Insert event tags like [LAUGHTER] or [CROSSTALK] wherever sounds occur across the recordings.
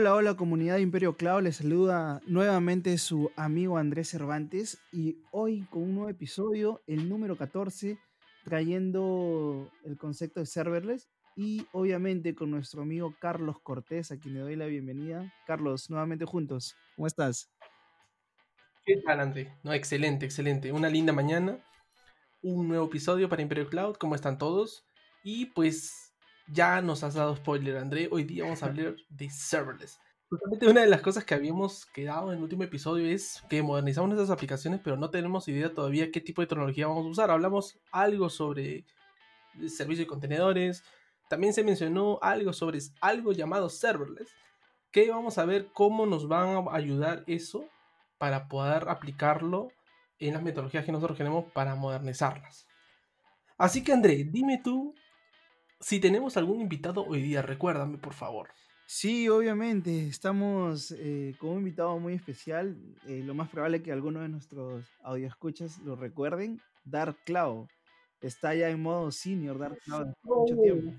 Hola, hola comunidad de Imperio Cloud, les saluda nuevamente su amigo Andrés Cervantes y hoy con un nuevo episodio, el número 14, trayendo el concepto de serverless y obviamente con nuestro amigo Carlos Cortés, a quien le doy la bienvenida. Carlos, nuevamente juntos, ¿cómo estás? ¿Qué tal, André? No, excelente, excelente. Una linda mañana, un nuevo episodio para Imperio Cloud, ¿cómo están todos? Y pues ya nos has dado spoiler, André. Hoy día vamos a hablar de serverless. Justamente una de las cosas que habíamos quedado en el último episodio es que modernizamos nuestras aplicaciones, pero no tenemos idea todavía qué tipo de tecnología vamos a usar. Hablamos algo sobre servicio de contenedores. También se mencionó algo sobre algo llamado serverless. Que vamos a ver cómo nos van a ayudar eso para poder aplicarlo en las metodologías que nosotros queremos para modernizarlas. Así que André, dime tú si tenemos algún invitado hoy día, recuérdame por favor. Sí, obviamente, estamos eh, con un invitado muy especial. Eh, lo más probable es que algunos de nuestros escuchas lo recuerden. Dark Cloud. Está ya en modo senior Dark Cloud mucho tiempo.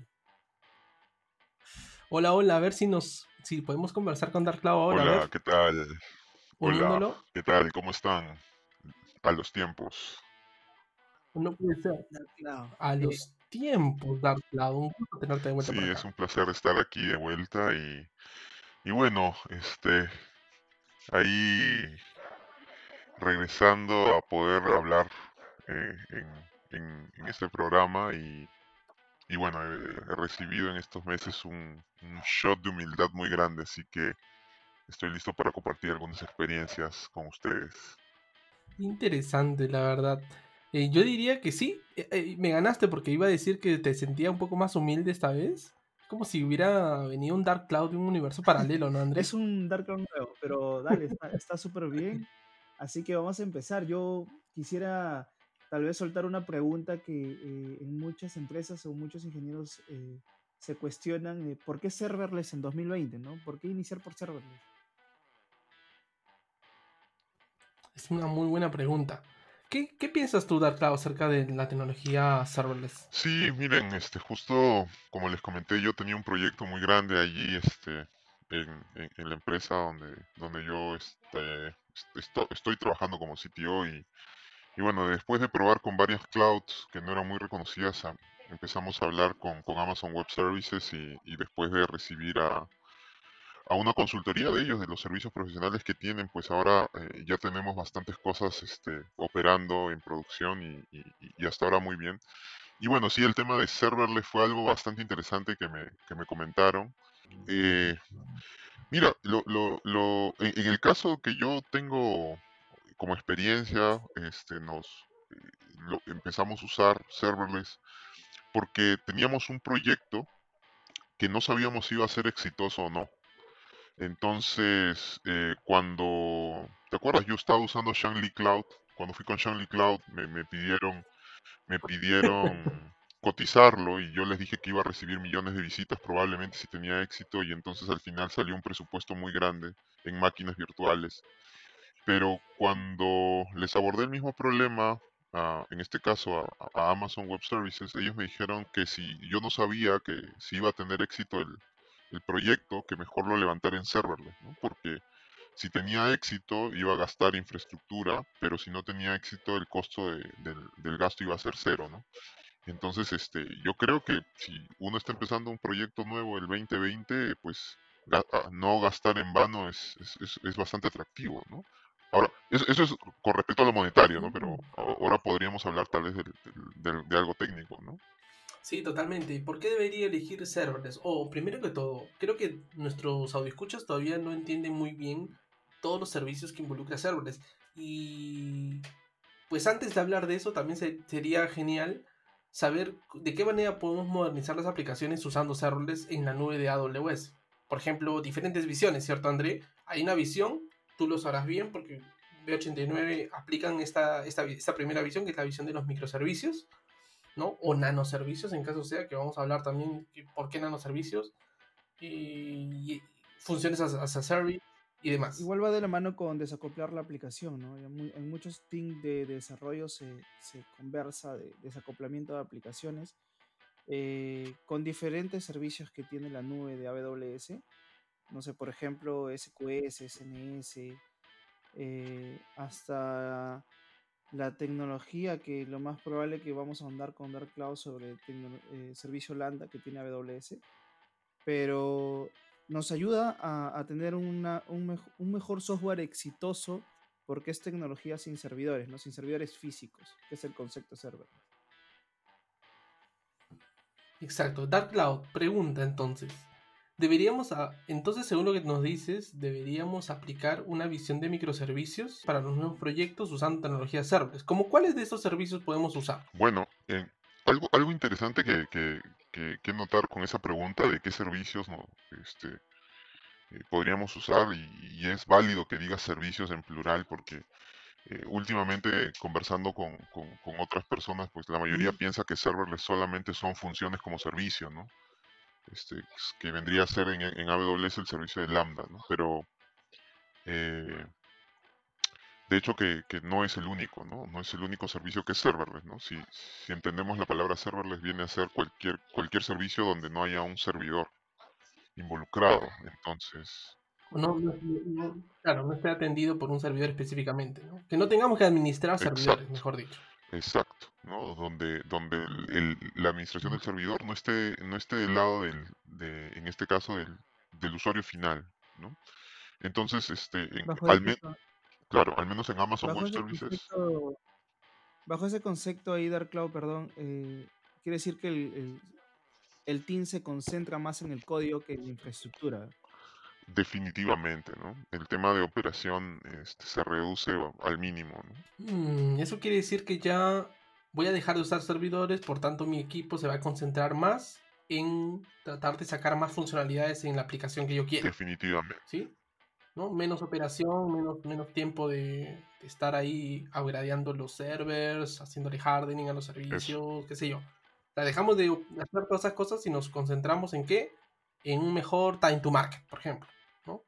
Hola, hola, a ver si nos si podemos conversar con Dark Cloud ahora. Hola, ¿qué tal? Hola, ¿qué tal? ¿Cómo están? A los tiempos. No puede ser. A los tiempos, Dark Cloud. Un gusto tenerte de vuelta. Sí, es un placer estar aquí de vuelta y, y bueno, este, ahí regresando a poder hablar eh, en, en, este programa y, y bueno, he, recibido en estos meses un, un shot de humildad muy grande, así que estoy listo para compartir algunas experiencias con ustedes. Interesante, la verdad. Eh, yo diría que sí, eh, eh, me ganaste porque iba a decir que te sentía un poco más humilde esta vez. Como si hubiera venido un Dark Cloud de un universo paralelo, ¿no, Andrés? Es un Dark Cloud nuevo, pero dale, está súper bien. Así que vamos a empezar. Yo quisiera tal vez soltar una pregunta que en muchas empresas o muchos ingenieros se cuestionan, ¿por qué serverless en 2020? ¿no? ¿Por qué iniciar por serverless? Es una muy buena pregunta. ¿Qué, piensas tú, Dark acerca de la tecnología serverless? Sí, miren, este, justo como les comenté, yo tenía un proyecto muy grande allí, este, en, la empresa donde, donde yo este, estoy, trabajando como CTO y, y, bueno, después de probar con varias clouds que no eran muy reconocidas, empezamos a hablar con, Amazon Web Services y después de recibir a, a una consultoría de ellos, de los servicios profesionales que tienen, pues ahora eh, ya tenemos bastantes cosas este, operando en producción y, hasta ahora muy bien. Y bueno, sí, el tema de serverless fue algo bastante interesante que me, que me comentaron. Eh, mira, lo, lo, en, el caso que yo tengo como experiencia, este, nos lo, empezamos a usar serverless porque teníamos un proyecto que no sabíamos si iba a ser exitoso o no. Entonces, eh, cuando, ¿te acuerdas? Yo estaba usando Shangli Cloud. Cuando fui con Shangli Cloud me, me pidieron, me pidieron cotizarlo y yo les dije que iba a recibir millones de visitas probablemente si tenía éxito y entonces al final salió un presupuesto muy grande en máquinas virtuales. Pero cuando les abordé el mismo problema, en este caso a, Amazon Web Services, ellos me dijeron que si yo no sabía que si iba a tener éxito el, el proyecto que mejor lo levantara en serverless, ¿no? Porque si tenía éxito iba a gastar infraestructura, pero si no tenía éxito el costo del, gasto iba a ser cero, ¿no? Entonces, este, yo creo que si uno está empezando un proyecto nuevo el 2020, pues ah, no gastar en vano es, es, bastante atractivo, ¿no? Ahora, eso, es con respecto a lo monetario, ¿no? Pero ahora podríamos hablar tal vez de algo técnico, ¿no? Sí, totalmente. ¿Por qué debería elegir serverless? O, primero que todo, creo que nuestros audioscuchas todavía no entienden muy bien todos los servicios que involucra serverless. Y pues antes de hablar de eso, también sería genial saber de qué manera podemos modernizar las aplicaciones usando serverless en la nube de AWS. Por ejemplo, diferentes visiones, ¿cierto, André? Hay una visión, tú lo sabrás bien porque B89 aplican esta, esta primera visión, que es la visión de los microservicios ¿no? O nanoservicios, en caso sea, que vamos a hablar también por qué nanoservicios y, funciones as, a service y demás. Igual va de la mano con desacoplar la aplicación, ¿no? En muchos teams de desarrollo se, se conversa de desacoplamiento de aplicaciones eh, con diferentes servicios que tiene la nube de AWS. no sé, por ejemplo, SQS, SNS, eh, hasta la tecnología que lo más probable que vamos a andar con Dark Cloud sobre el servicio Lambda que tiene AWS, pero nos ayuda a, tener un, un, mejor software exitoso porque es tecnología sin servidores, ¿no? sin servidores físicos, que es el concepto server. Exacto. Dark Cloud pregunta entonces. Deberíamos, entonces, según lo que nos dices, deberíamos aplicar una visión de microservicios para los nuevos proyectos usando tecnologías serverless. ¿Cómo cuáles de estos servicios podemos usar? Bueno, eh, algo, algo interesante que, que, notar con esa pregunta de qué servicios no, este, eh, podríamos usar y, es válido que digas servicios en plural porque eh, últimamente conversando con, con, otras personas, pues la mayoría piensa que serverless solamente son funciones como servicio, ¿no? Este, que vendría a ser en, en AWS el servicio de Lambda, ¿no? Pero eh, de hecho que, que, no es el único, ¿no? No es el único servicio que es serverless, ¿no? Si, si entendemos la palabra serverless viene a ser cualquier, cualquier servicio donde no haya un servidor involucrado. Entonces, no, claro, no esté atendido por un servidor específicamente, ¿no? Que no tengamos que administrar servidores, mejor dicho. Exacto, ¿no? Donde, donde el, la administración del servidor no esté, no esté del lado del, de, en este caso, del, del usuario final, ¿no? Entonces, este, al menos, claro, al menos en Amazon Web Services. bajo ese concepto ahí, Dark Cloud, perdón, eh, quiere decir que el, el, el team se concentra más en el código que en la infraestructura definitivamente, ¿no? El tema de operación este, se reduce al mínimo, ¿no? Mm, eso quiere decir que ya voy a dejar de usar servidores, por tanto mi equipo se va a concentrar más en tratar de sacar más funcionalidades en la aplicación que yo quiero. Definitivamente. ¿Sí? ¿No? Menos operación, menos, menos tiempo de, estar ahí upgradeando los servers, haciéndole hardening a los servicios, qué sé yo. La dejamos de hacer todas esas cosas y nos concentramos en qué? En un mejor time to market, por ejemplo.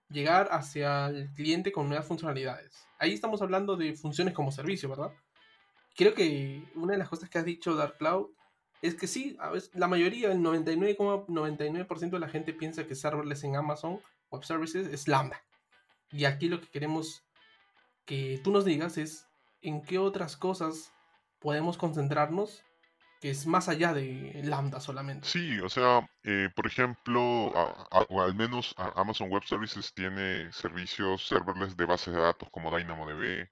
Llegar hacia el cliente con nuevas funcionalidades. Ahí estamos hablando de funciones como servicio, ¿verdad? Creo que una de las cosas que has dicho, Dark Cloud, es que sí, a veces, la mayoría, el 99,99% de la gente piensa que serverless en Amazon Web Services es Lambda. Y aquí lo que queremos que tú nos digas es en qué otras cosas podemos concentrarnos que es más allá de Lambda solamente. Sí, o sea, eh, por ejemplo, o al menos Amazon Web Services tiene servicios serverless de bases de datos como DynamoDB.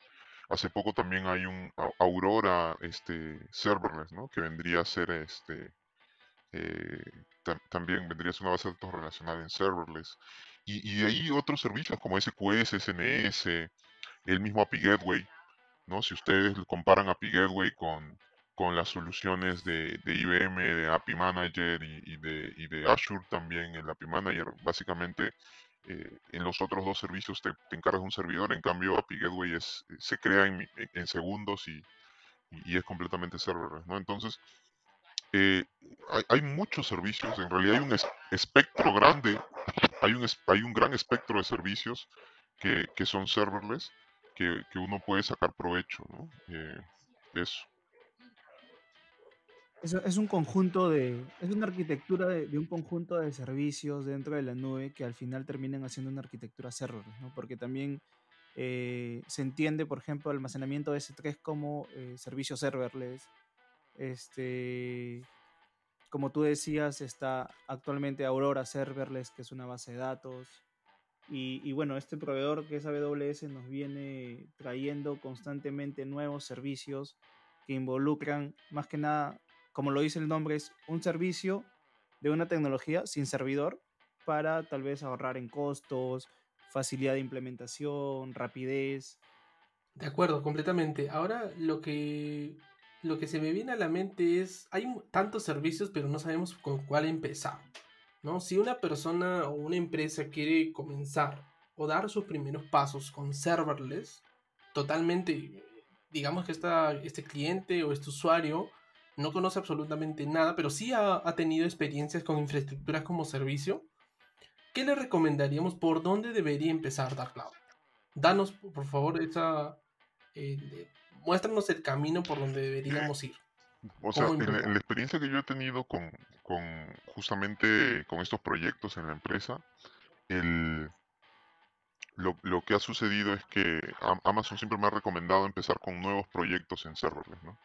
Hace poco también hay un Aurora este, serverless, ¿no? Que vendría a ser este, eh, también vendría a ser una base de datos relacional en serverless. Y, y de ahí otros servicios como SQS, SNS, el mismo API Gateway, ¿no? Si ustedes comparan API Gateway con con las soluciones de, IBM, de API Manager y, de, de, Azure también, el API Manager. Básicamente, eh, en los otros dos servicios te, encargas de un servidor, en cambio API Gateway es, se crea en, segundos y, es completamente serverless, ¿no? Entonces, eh, hay, muchos servicios, en realidad hay un espectro grande, hay un, hay un gran espectro de servicios que, son serverless, que, uno puede sacar provecho, ¿no? Eh, de eso. Es, un conjunto de, es una arquitectura de, un conjunto de servicios dentro de la nube que al final terminan haciendo una arquitectura serverless, ¿no? Porque también eh, se entiende, por ejemplo, almacenamiento de S3 como eh, servicio serverless. Este, como tú decías, está actualmente Aurora Serverless, que es una base de datos. Y, bueno, este proveedor que es AWS nos viene trayendo constantemente nuevos servicios que involucran más que nada como lo dice el nombre, es un servicio de una tecnología sin servidor para tal vez ahorrar en costos, facilidad de implementación, rapidez. De acuerdo, completamente. Ahora lo que lo que se me viene a la mente es hay tantos servicios, pero no sabemos con cuál empezar. ¿no? Si una persona o una empresa quiere comenzar o dar sus primeros pasos con serverless, totalmente, digamos que esta, este cliente o este usuario no conoce absolutamente nada, pero sí ha, tenido experiencias con infraestructuras como servicio, ¿qué le recomendaríamos? ¿Por dónde debería empezar Dark Cloud? Danos, por favor, esa... Eh, muéstranos el camino por donde deberíamos ir. O sea, en la, experiencia que yo he tenido con, con, justamente con estos proyectos en la empresa, el, lo, lo que ha sucedido es que Am- Amazon siempre me ha recomendado empezar con nuevos proyectos en serverless, ¿no?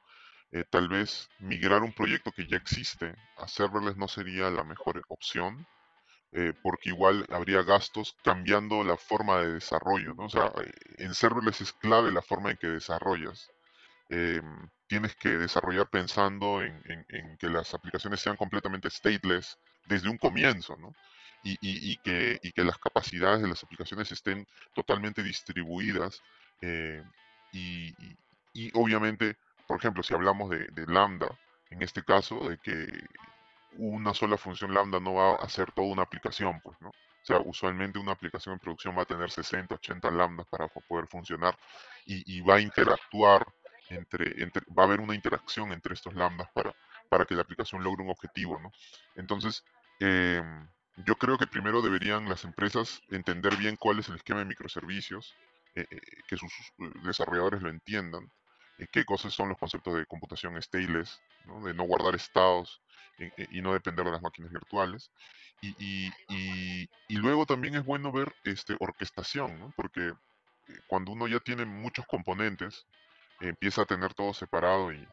Eh, tal vez migrar un proyecto que ya existe a serverless no sería la mejor opción, eh, porque igual habría gastos cambiando la forma de desarrollo, ¿no? O sea, en serverless es clave la forma en que desarrollas. Em, tienes que desarrollar pensando en, en- en que las aplicaciones sean completamente stateless desde un comienzo, ¿no? Y, y- y que, y que las capacidades de las aplicaciones estén totalmente distribuidas. eh, y obviamente, por ejemplo, si hablamos de, Lambda, en este caso, de que una sola función lambda no va a hacer toda una aplicación, pues, ¿no? O sea, usualmente una aplicación en producción va a tener 60, 80 lambdas para po- poder funcionar y, va a interactuar entre, entre, va a haber una interacción entre estos lambdas para, para que la aplicación logre un objetivo, ¿no? Entonces, em, yo creo que primero deberían las empresas entender bien cuál es el esquema de microservicios, eh, eh, que sus eh, desarrolladores lo entiendan, eh, qué cosas son los conceptos de computación stateless, de no guardar estados, eh, eh, y no depender de las máquinas virtuales. Y, luego también es bueno ver este, orquestación, porque eh, cuando uno ya tiene muchos componentes, eh, empieza a tener todo separado y,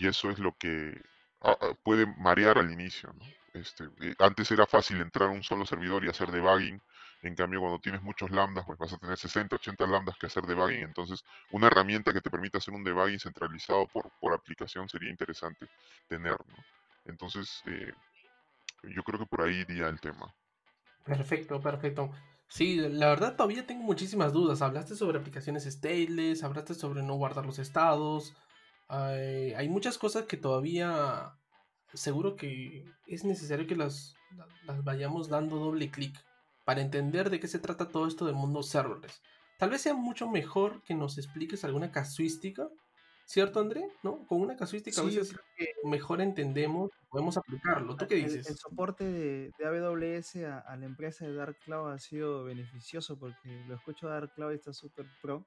eso es lo que puede marear al inicio. ¿no? Este, eh, antes era fácil entrar a un solo servidor y hacer debugging, en cambio cuando tienes muchos lambdas, pues vas a tener 60, 80 lambdas que hacer debugging, entonces una herramienta que te permita hacer un debugging centralizado por, por aplicación sería interesante tener. Entonces, eh, yo creo que por ahí iría el tema. Perfecto, perfecto. Sí, la verdad todavía tengo muchísimas dudas. Hablaste sobre aplicaciones stateless, hablaste sobre no guardar los estados. Hay, hay muchas cosas que todavía seguro que es necesario que las, la- las vayamos dando doble clic para entender de qué se trata todo esto del mundo serverless. Tal vez sea mucho mejor que nos expliques alguna casuística, ¿cierto, André? ¿No? Con una casuística a Sí, veces que mejor entendemos, podemos aplicarlo. ¿Tú qué el, dices? el soporte de, de AWS a, a la empresa de Dark Cloud ha sido beneficioso porque lo escucho a Dark Cloud y está súper pro.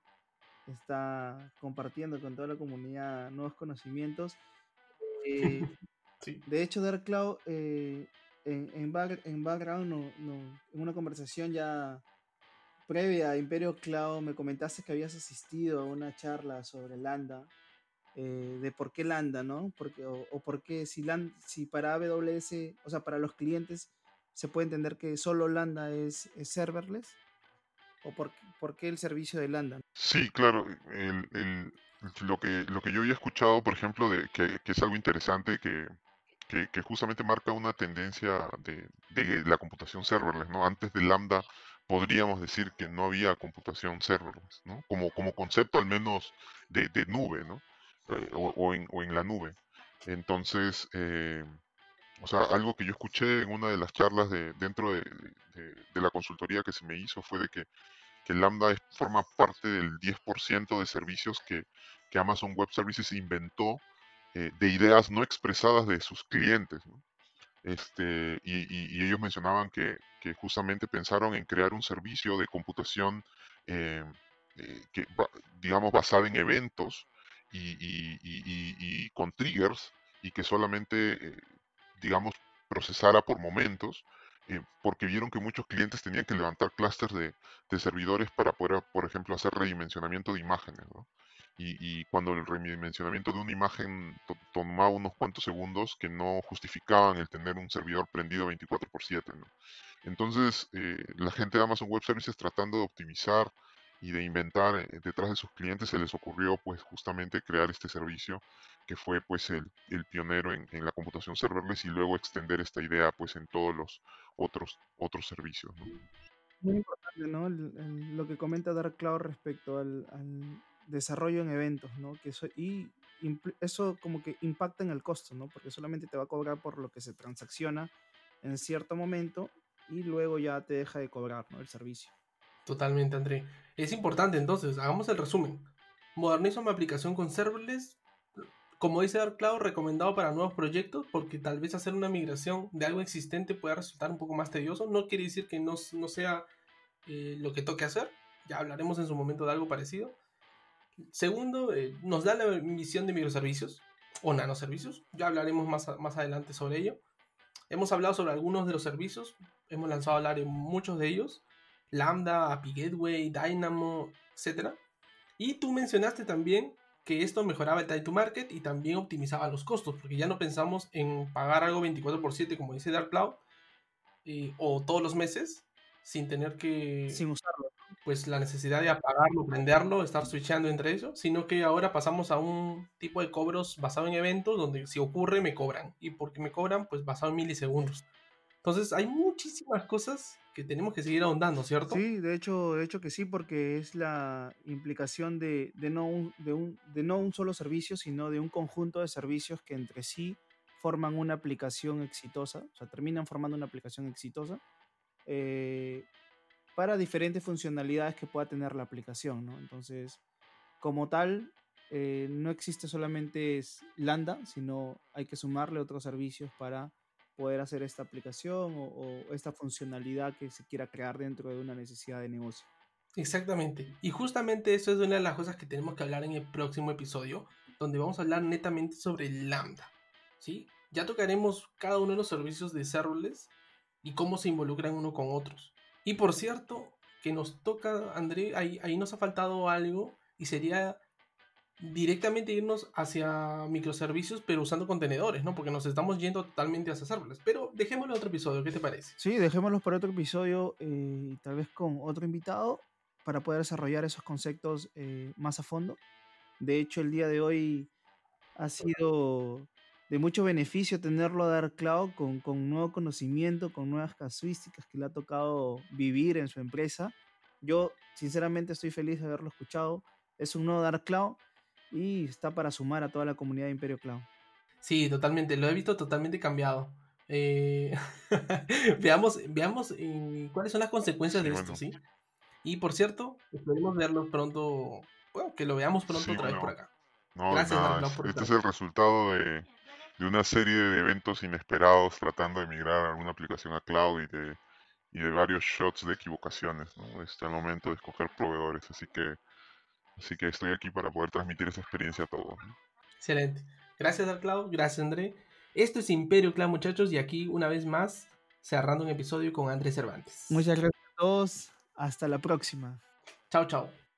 Está compartiendo con toda la comunidad nuevos conocimientos. Eh, [LAUGHS] Sí. de hecho, Dark Cloud eh, en, en, back- en background, no- no- en una conversación ya previa a Imperio Cloud, me comentaste que habías asistido a una charla sobre Lambda eh, de por qué Lambda, ¿no? Porque, o, o por qué si, Lan- si para AWS, o sea, para los clientes, se puede entender que solo Lambda es, es serverless, o por, por qué el servicio de Lambda. Sí, claro, el, el- lo que, lo que yo había escuchado, por ejemplo, de, que, que es algo interesante, que, que, que justamente marca una tendencia de, de la computación serverless, ¿no? Antes de Lambda podríamos decir que no había computación serverless, ¿no? Como, como concepto al menos de, de nube, ¿no? Eh, o, o en, o en la nube. Entonces, eh, o sea, algo que yo escuché en una de las charlas de, dentro de, de- la consultoría que se me hizo fue de que, que Lambda forma parte del 10% de servicios que, que Amazon Web Services inventó eh, de ideas no expresadas de sus clientes. Este, y, ellos mencionaban que, justamente pensaron en crear un servicio de computación eh, eh, que, digamos, basada en eventos y, con triggers y que solamente, digamos, procesara por momentos, eh, porque vieron que muchos clientes tenían que levantar clústeres de, servidores para poder, por ejemplo, hacer redimensionamiento de imágenes, ¿no? Y, cuando el redimensionamiento de una imagen to- tomaba unos cuantos segundos que no justificaban el tener un servidor prendido 24 por 7, ¿no? Entonces, eh, la gente de Amazon Web Services tratando de optimizar y de inventar eh, detrás de sus clientes, se les ocurrió pues justamente crear este servicio que fue pues el, el pionero en, la computación serverless y luego extender esta idea pues en todos los otros, otros servicios. ¿no? Muy importante, ¿no? Lo que comenta Dark Cloud respecto al, al desarrollo en eventos, ¿no? Que eso, y eso como que impacta en el costo, ¿no? Porque solamente te va a cobrar por lo que se transacciona en cierto momento y luego ya te deja de cobrar, ¿no? El servicio. Totalmente, André. Es importante entonces, hagamos el resumen. Modernizo mi aplicación con serverless. Como dice Dark Cloud, recomendado para nuevos proyectos, porque tal vez hacer una migración de algo existente pueda resultar un poco más tedioso. No quiere decir que no, no sea eh, lo que toque hacer. Ya hablaremos en su momento de algo parecido. Segundo, eh, nos da la visión de microservicios o nanoservicios. Ya hablaremos más, más adelante sobre ello. Hemos hablado sobre algunos de los servicios. hemos lanzado a hablar en muchos de ellos. Lambda, API Gateway, Dynamo, etc. Y tú mencionaste también que esto mejoraba el time to market y también optimizaba los costos, porque ya no pensamos en pagar algo 24 por 7 como dice Dark Cloud, eh, o todos los meses, sin tener que... Sin usarlo. Pues la necesidad de apagarlo, prenderlo, estar switchando entre ellos, sino que ahora pasamos a un tipo de cobros basado en eventos, donde si ocurre me cobran, y porque me cobran, pues basado en milisegundos. Entonces hay muchísimas cosas que tenemos que seguir ahondando, ¿cierto? Sí, de hecho, de hecho que sí, porque es la implicación de, no un, de, un, de no un solo servicio, sino de un conjunto de servicios que entre sí forman una aplicación exitosa, o sea, terminan formando una aplicación exitosa eh, para diferentes funcionalidades que pueda tener la aplicación, ¿no? Entonces, como tal, eh, no existe solamente Lambda, sino hay que sumarle otros servicios para poder hacer esta aplicación o, esta funcionalidad que se quiera crear dentro de una necesidad de negocio. Exactamente. Y justamente eso es una de las cosas que tenemos que hablar en el próximo episodio, donde vamos a hablar netamente sobre Lambda. ¿sí? Ya tocaremos cada uno de los servicios de serverless y cómo se involucran uno con otros. Y por cierto, que nos toca, André, ahí, ahí nos ha faltado algo y sería directamente irnos hacia microservicios, pero usando contenedores, ¿no? Porque nos estamos yendo totalmente hacia serverless. Pero dejémoslo otro episodio, ¿qué te parece? Sí, dejémoslo para otro episodio, eh, tal vez con otro invitado, para poder desarrollar esos conceptos eh, más a fondo. De hecho, el día de hoy ha sido de mucho beneficio tenerlo a Dark Cloud con, con nuevo conocimiento, con nuevas casuísticas que le ha tocado vivir en su empresa. Yo, sinceramente, estoy feliz de haberlo escuchado. Es un nuevo Dark Cloud y está para sumar a toda la comunidad de Imperio Cloud. Sí, totalmente, lo he visto totalmente cambiado. Eh, [LAUGHS] veamos veamos eh, cuáles son las consecuencias de esto, ¿sí? Y por cierto, esperemos verlo pronto, bueno, que lo veamos pronto otra vez por acá. Gracias, Este es el resultado de, una serie de eventos inesperados tratando de migrar alguna aplicación a cloud y de, y de varios shots de equivocaciones, ¿no? Está el momento de escoger proveedores, así que Así que estoy aquí para poder transmitir esa experiencia a todos. Excelente. Gracias, Cloud. Gracias, André. Esto es Imperio Cloud, muchachos. Y aquí, una vez más, cerrando un episodio con Andrés Cervantes. Muchas gracias a todos. Hasta la próxima. Chao, chao.